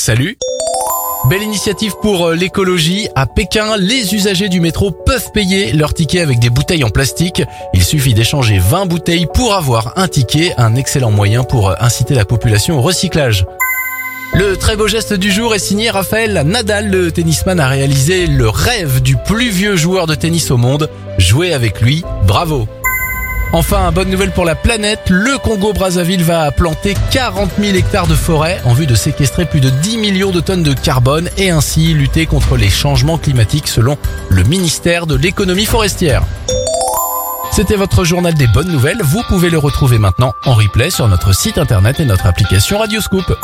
Salut Belle initiative pour euh, l'écologie. À Pékin, les usagers du métro peuvent payer leur ticket avec des bouteilles en plastique. Il suffit d'échanger 20 bouteilles pour avoir un ticket, un excellent moyen pour euh, inciter la population au recyclage. Le très beau geste du jour est signé Raphaël Nadal. Le tennisman a réalisé le rêve du plus vieux joueur de tennis au monde. Jouer avec lui, bravo Enfin, bonne nouvelle pour la planète, le Congo-Brazzaville va planter 40 000 hectares de forêt en vue de séquestrer plus de 10 millions de tonnes de carbone et ainsi lutter contre les changements climatiques selon le ministère de l'économie forestière. C'était votre journal des bonnes nouvelles, vous pouvez le retrouver maintenant en replay sur notre site internet et notre application Radioscoop.